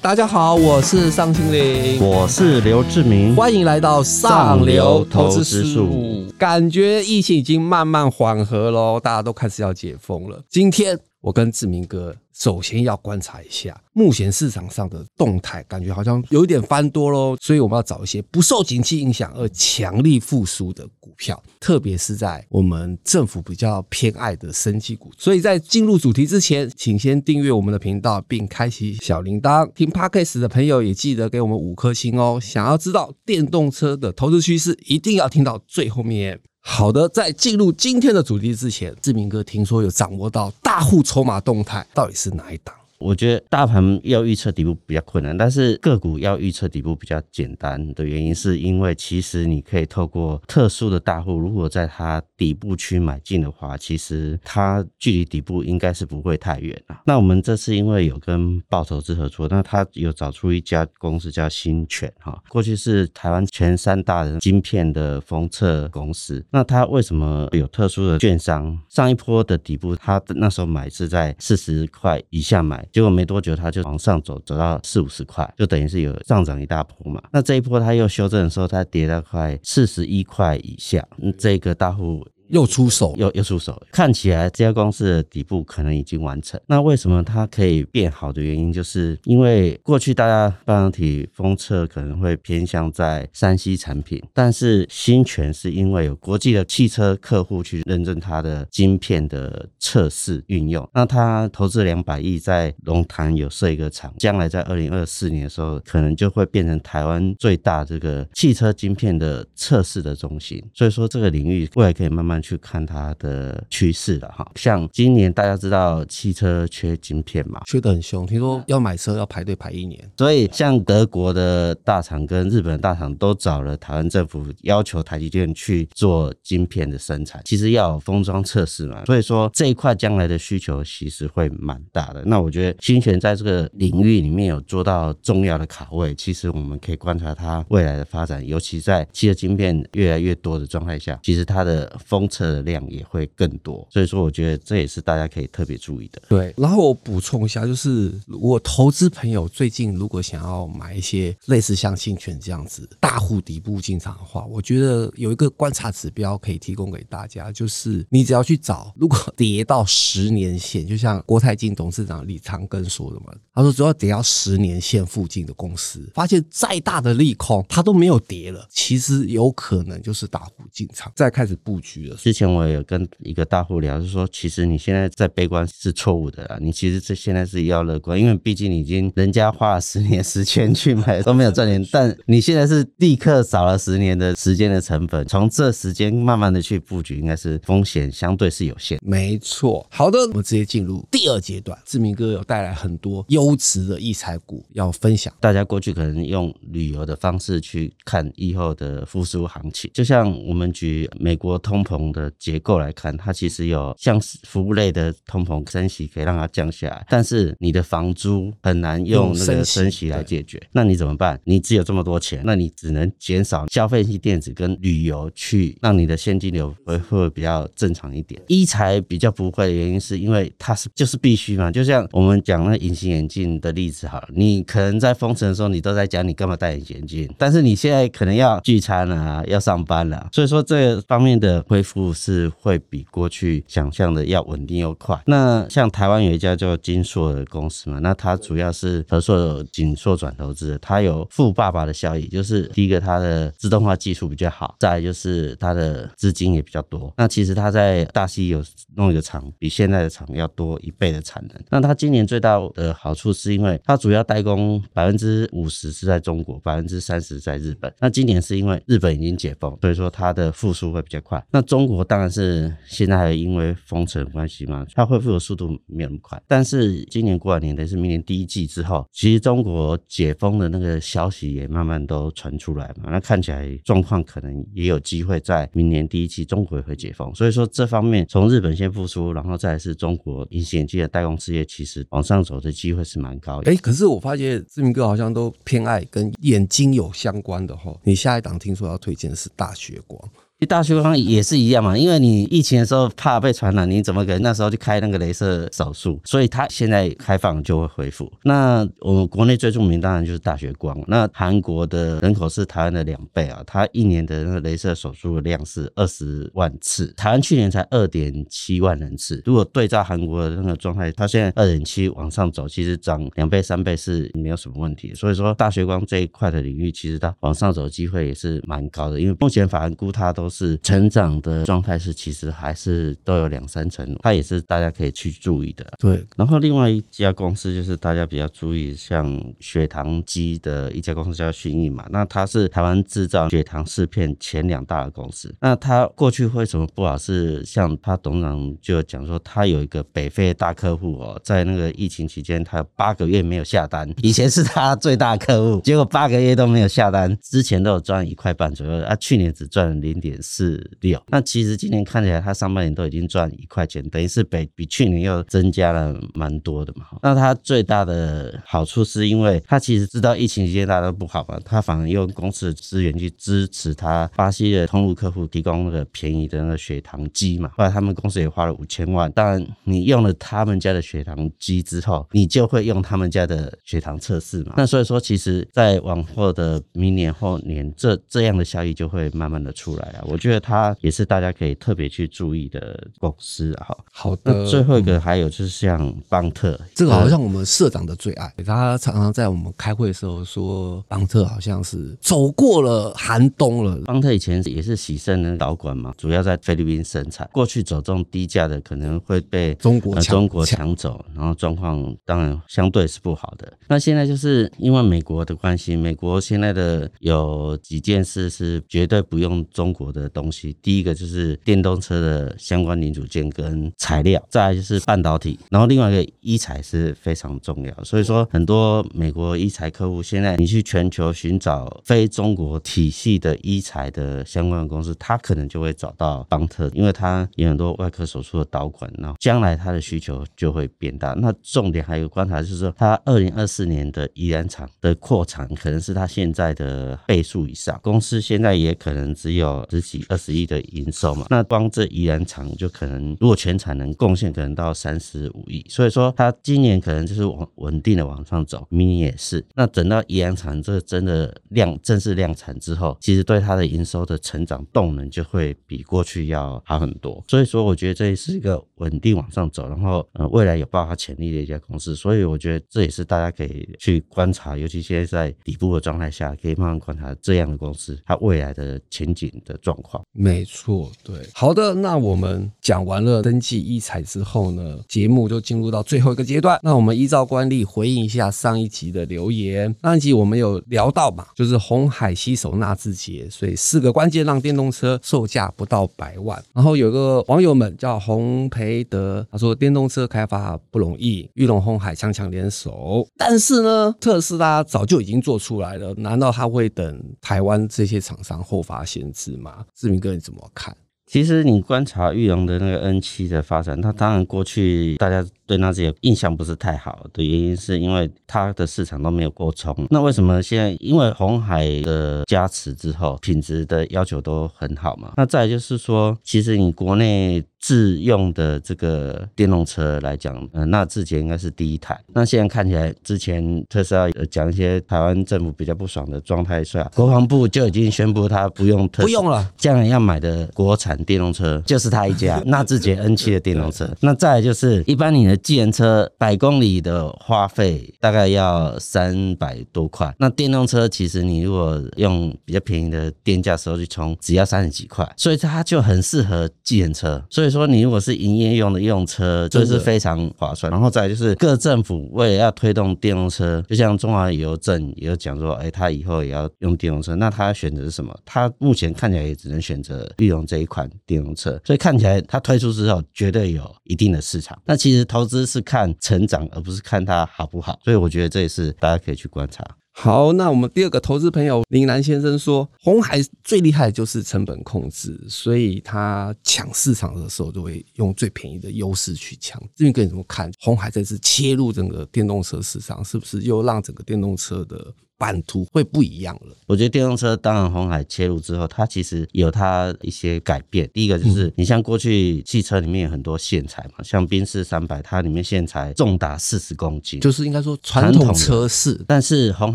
大家好，我是尚青林，我是刘志明，欢迎来到上流投资事务。感觉疫情已经慢慢缓和喽，大家都开始要解封了。今天我跟志明哥。首先要观察一下目前市场上的动态，感觉好像有一点翻多喽，所以我们要找一些不受景气影响而强力复苏的股票，特别是在我们政府比较偏爱的升级股。所以在进入主题之前，请先订阅我们的频道并开启小铃铛。听 Podcast 的朋友也记得给我们五颗星哦。想要知道电动车的投资趋势，一定要听到最后面。好的，在进入今天的主题之前，志明哥听说有掌握到大户筹码动态，到底是哪一档？我觉得大盘要预测底部比较困难，但是个股要预测底部比较简单的原因，是因为其实你可以透过特殊的大户，如果在它底部区买进的话，其实它距离底部应该是不会太远了。那我们这次因为有跟报投资合作，那他有找出一家公司叫新泉哈，过去是台湾前三大的晶片的封测公司。那它为什么有特殊的券商？上一波的底部，它那时候买是在四十块以下买。结果没多久，它就往上走，走到四五十块，就等于是有上涨一大波嘛。那这一波它又修正的时候，它跌到快四十一块以下，这个大户。又出手，又又出手，看起来这家公司的底部可能已经完成。那为什么它可以变好的原因，就是因为过去大家半导体封测可能会偏向在山西产品，但是新泉是因为有国际的汽车客户去认证它的晶片的测试运用，那他投资两百亿在龙潭有设一个厂，将来在二零二四年的时候，可能就会变成台湾最大这个汽车晶片的测试的中心。所以说这个领域未来可以慢慢。去看它的趋势了哈，像今年大家知道汽车缺晶片嘛，缺得很凶，听说要买车要排队排一年，所以像德国的大厂跟日本的大厂都找了台湾政府，要求台积电去做晶片的生产，其实要有封装测试嘛，所以说这一块将来的需求其实会蛮大的。那我觉得新泉在这个领域里面有做到重要的卡位，其实我们可以观察它未来的发展，尤其在汽车晶片越来越多的状态下，其实它的封测的量也会更多，所以说我觉得这也是大家可以特别注意的。对，然后我补充一下，就是我投资朋友最近如果想要买一些类似像信权这样子大户底部进场的话，我觉得有一个观察指标可以提供给大家，就是你只要去找，如果跌到十年线，就像国泰金董事长李长庚说的嘛，他说只要跌到十年线附近的公司，发现再大的利空它都没有跌了，其实有可能就是大户进场再开始布局了。之前我有跟一个大户聊，就说其实你现在在悲观是错误的啦，你其实这现在是要乐观，因为毕竟已经人家花了十年时间去买都没有赚钱，但你现在是立刻少了十年的时间的成本，从这时间慢慢的去布局，应该是风险相对是有限。没错，好的，我们直接进入第二阶段。志明哥有带来很多优质的异彩股要分享，大家过去可能用旅游的方式去看以后的复苏行情，就像我们举美国通膨的。结构来看，它其实有像服务类的通膨升息可以让它降下来，但是你的房租很难用那个升息来解决。那你怎么办？你只有这么多钱，那你只能减少消费性电子跟旅游，去让你的现金流会会比较正常一点。一财比较不会的原因是因为它是就是必须嘛，就像我们讲那隐形眼镜的例子好了，你可能在封城的时候你都在讲你干嘛戴隐形眼镜，但是你现在可能要聚餐了，要上班了，所以说这方面的恢复。不是会比过去想象的要稳定又快。那像台湾有一家叫金硕的公司嘛，那它主要是和硕锦硕转投资，它有富爸爸的效益，就是第一个它的自动化技术比较好，再来就是它的资金也比较多。那其实它在大溪有弄一个厂，比现在的厂要多一倍的产能。那它今年最大的好处是因为它主要代工百分之五十是在中国，百分之三十在日本。那今年是因为日本已经解封，所以说它的复苏会比较快。那中中国当然是现在还因为封城关系嘛，它恢复的速度没有那么快。但是今年过完年，等是明年第一季之后，其实中国解封的那个消息也慢慢都传出来嘛。那看起来状况可能也有机会在明年第一季中国也会解封。所以说这方面从日本先复苏，然后再是中国隐形眼镜的代工事业，其实往上走的机会是蛮高的。哎，可是我发现志明哥好像都偏爱跟眼睛有相关的哈。你下一档听说要推荐的是大学光。大学光也是一样嘛，因为你疫情的时候怕被传染，你怎么可能那时候去开那个镭射手术？所以它现在开放就会恢复。那我们国内最著名当然就是大学光。那韩国的人口是台湾的两倍啊，它一年的那个镭射手术的量是二十万次，台湾去年才二点七万人次。如果对照韩国的那个状态，它现在二点七往上走，其实涨两倍三倍是没有什么问题。所以说大学光这一块的领域，其实它往上走机会也是蛮高的，因为目前法人估它都都。是成长的状态是，其实还是都有两三成，它也是大家可以去注意的。对，然后另外一家公司就是大家比较注意，像血糖机的一家公司叫迅益嘛，那它是台湾制造血糖试片前两大的公司。那它过去为什么不好？是像他董事长就讲说，他有一个北非大客户哦，在那个疫情期间，他有八个月没有下单，以前是他最大客户，结果八个月都没有下单，之前都有赚一块半左右，啊，去年只赚了零点。四六，那其实今年看起来，它上半年都已经赚一块钱，等于是比比去年又增加了蛮多的嘛。那它最大的好处是因为它其实知道疫情期间大家都不好嘛，它反而用公司的资源去支持它巴西的通路客户提供那个便宜的那个血糖机嘛。后来他们公司也花了五千万。当然，你用了他们家的血糖机之后，你就会用他们家的血糖测试嘛。那所以说，其实在往后的明年后年，这这样的效益就会慢慢的出来啊。我觉得它也是大家可以特别去注意的公司哈。好的，那最后一个还有就是像邦特，这个好像我们社长的最爱，他常常在我们开会的时候说，邦特好像是走过了寒冬了。邦特以前也是喜盛的导管嘛，主要在菲律宾生产，过去走这种低价的可能会被中国中国抢走，然后状况当然相对是不好的。那现在就是因为美国的关系，美国现在的有几件事是绝对不用中国的。的东西，第一个就是电动车的相关零组件跟材料，再来就是半导体，然后另外一个医材是非常重要。所以说，很多美国医材客户现在你去全球寻找非中国体系的医材的相关的公司，他可能就会找到邦特，因为他有很多外科手术的导管，然后将来他的需求就会变大。那重点还有观察就是说，他二零二四年的宜兰厂的扩产可能是他现在的倍数以上，公司现在也可能只有十。几二十亿的营收嘛，那光这宜兰厂就可能，如果全产能贡献可能到三十五亿，所以说它今年可能就是往稳定的往上走，明年也是。那等到宜兰厂这真的量正式量产之后，其实对它的营收的成长动能就会比过去要好很多。所以说，我觉得这也是一个稳定往上走，然后呃未来有爆发潜力的一家公司。所以我觉得这也是大家可以去观察，尤其现在在底部的状态下，可以慢慢观察这样的公司它未来的前景的状。没错，对，好的，那我们讲完了登记一彩之后呢，节目就进入到最后一个阶段。那我们依照惯例回应一下上一集的留言。上一集我们有聊到嘛，就是红海携手纳智捷，所以四个关键让电动车售价不到百万。然后有个网友们叫洪培德，他说电动车开发不容易，玉龙红海强强联手，但是呢，特斯拉早就已经做出来了，难道他会等台湾这些厂商后发先至吗？志明哥，你怎么看？其实你观察玉龙的那个 N 七的发展，它当然过去大家。对纳智捷印象不是太好的原因，是因为它的市场都没有过充。那为什么现在？因为红海的加持之后，品质的要求都很好嘛。那再就是说，其实你国内自用的这个电动车来讲，呃，纳智捷应该是第一台。那现在看起来，之前特斯拉讲一些台湾政府比较不爽的状态下，国防部就已经宣布它不用不用了，将来要买的国产电动车就是它一家，纳智捷 N 七的电动车。那再就是一般你的。机能车百公里的花费大概要三百多块，那电动车其实你如果用比较便宜的电价时候去充，只要三十几块，所以它就很适合计程车。所以说你如果是营业用的用车，就是非常划算。然后再就是各政府为了要推动电动车，就像中华邮政也有讲说，哎，他以后也要用电动车，那他选择是什么？他目前看起来也只能选择利用这一款电动车，所以看起来它推出之后绝对有一定的市场。那其实投资是看成长，而不是看它好不好，所以我觉得这也是大家可以去观察。好，那我们第二个投资朋友林南先生说，红海最厉害的就是成本控制，所以他抢市场的时候就会用最便宜的优势去抢。这边跟你怎么看红海这次切入整个电动车市场，是不是又让整个电动车的版图会不一样了。我觉得电动车当然红海切入之后，它其实有它一些改变。第一个就是你像过去汽车里面有很多线材嘛，像宾士三百，它里面线材重达四十公斤，就是应该说传统车式，但是红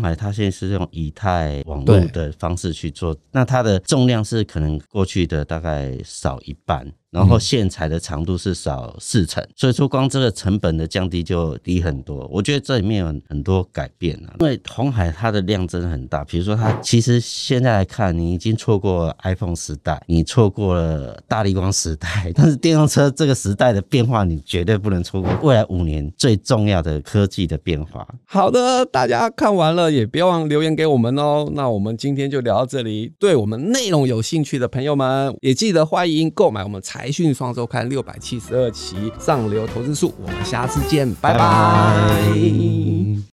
海它现在是用以太网络的方式去做，那它的重量是可能过去的大概少一半。然后线材的长度是少四成，所以说光这个成本的降低就低很多。我觉得这里面有很多改变啊，因为红海它的量真的很大。比如说它其实现在来看，你已经错过 iPhone 时代，你错过了大力光时代，但是电动车这个时代的变化，你绝对不能错过未来五年最重要的科技的变化。好的，大家看完了也别忘留言给我们哦。那我们今天就聊到这里，对我们内容有兴趣的朋友们，也记得欢迎购买我们财。财讯双周刊六百七十二期上流投资术，我们下次见，拜拜。